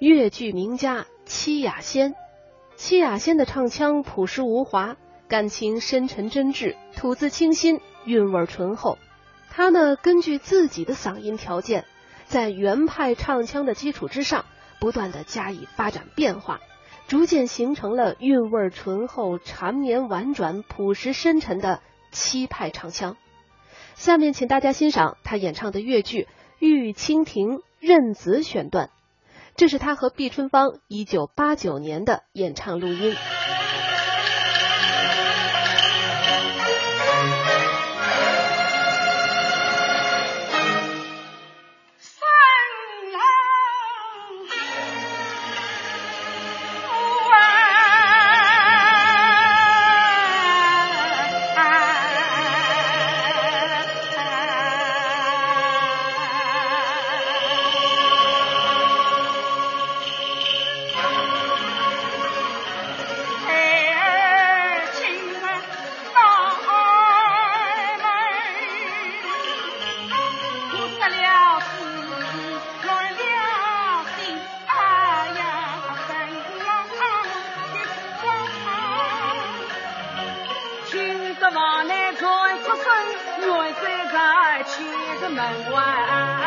越剧名家戚雅仙。戚雅仙的唱腔朴实无华，感情深沉真挚，吐字清新，韵味醇厚。他呢，根据自己的嗓音条件，在原派唱腔的基础之上，不断的加以发展变化，逐渐形成了韵味醇厚、缠绵婉转、朴实深沉的七派唱腔。下面请大家欣赏他演唱的越剧《玉蜻蜓任子》选段，这是他和毕春芳一九八九年的演唱录音。门外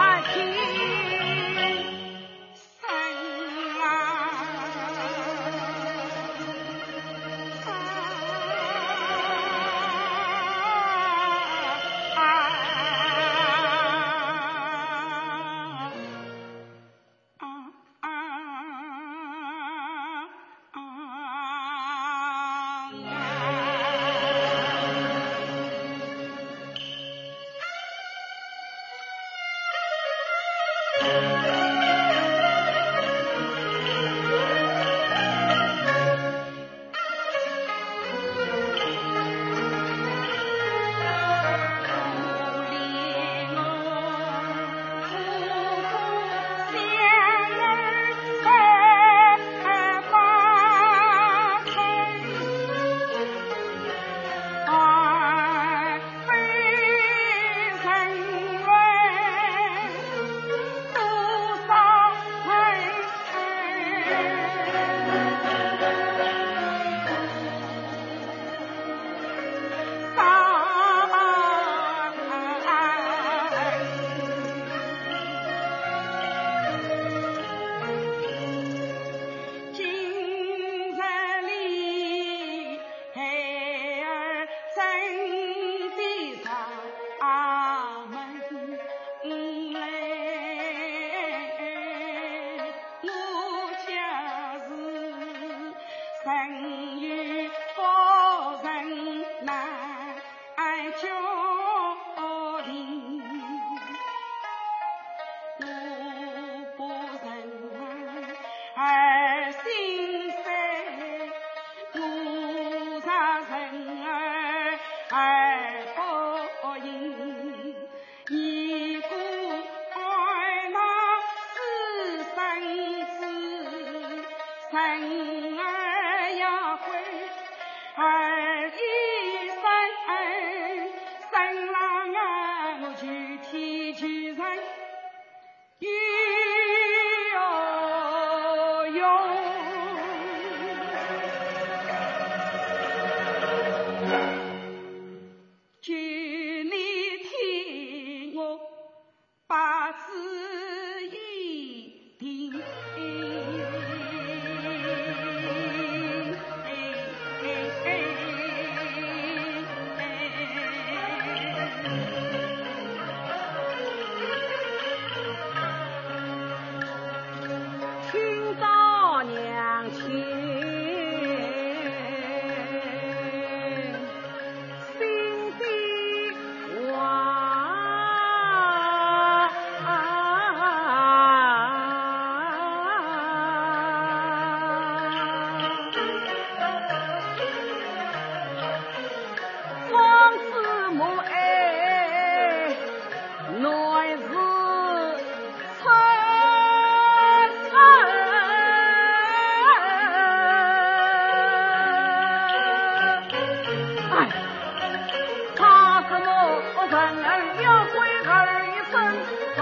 心碎，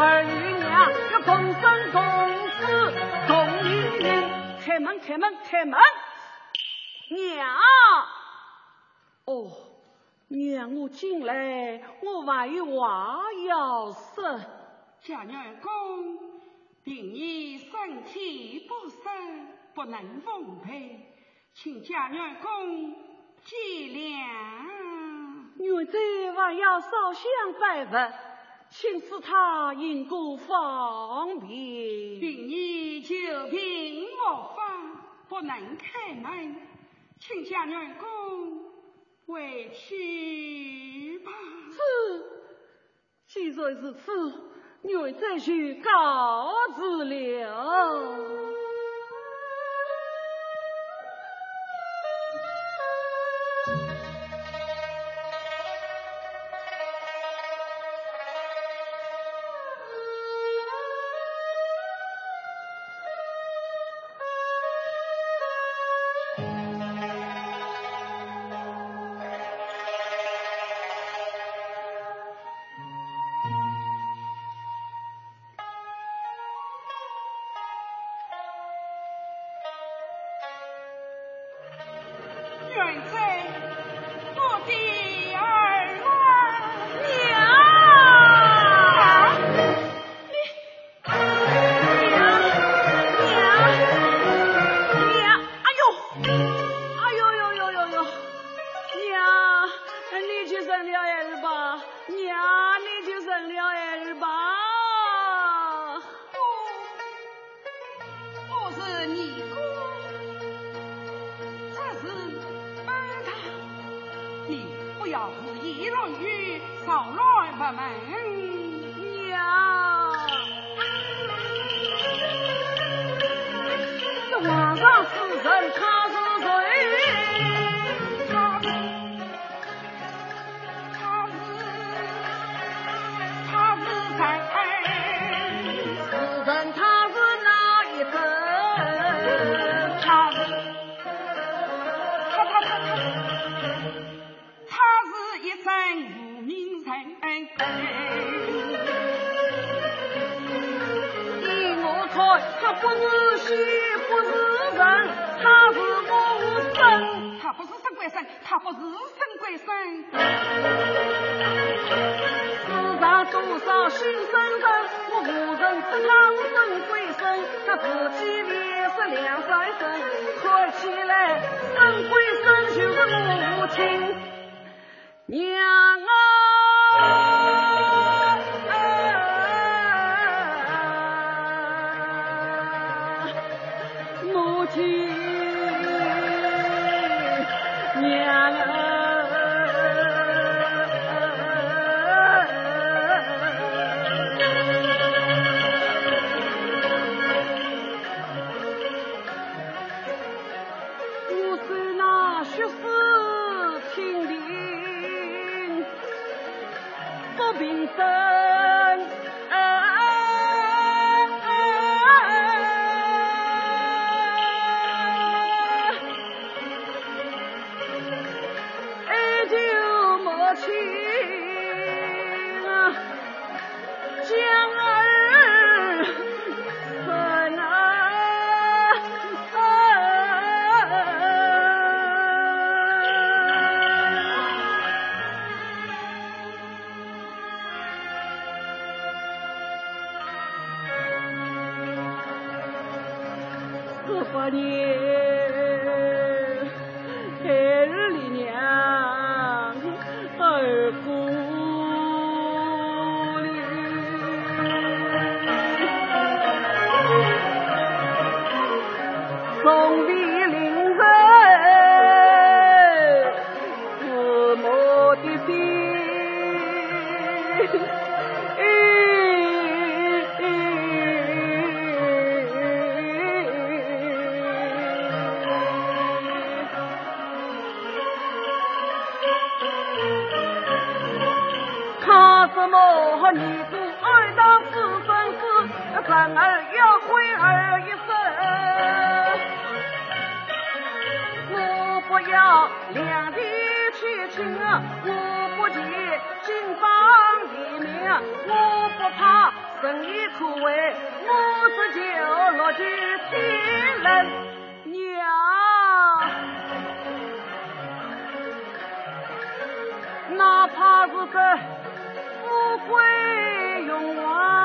二女娘要同生同死同命运，开门开门开门，娘哦，娘我进来，我还有话要说。贾娘公，平爷身体不适，不能奉陪，请贾娘公见谅。女子还要烧香拜佛。请赐他因故方便，并以求病我方不能开门，请将员工回去吧。是，既然如此，愿再去告辞 going 无名人你我错他不是仙不是人他是我他神他不是神鬼神他不是神鬼神世上多少仙山人我无人不贪我神鬼神他自己脸色两三分看起来神鬼神就是我无情娘。只怀念孩日的娘儿姑娘松柏林哎慈母的心我和女主爱到此生此，咱儿要回儿一生。我不要两地牵情，我不借金榜题名，我不怕圣意可畏，我只求落尽天伦娘，哪怕是个。不会永远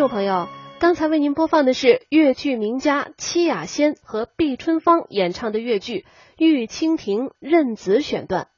众朋友，刚才为您播放的是越剧名家戚雅仙和毕春芳演唱的越剧《玉蜻蜓任子》选段。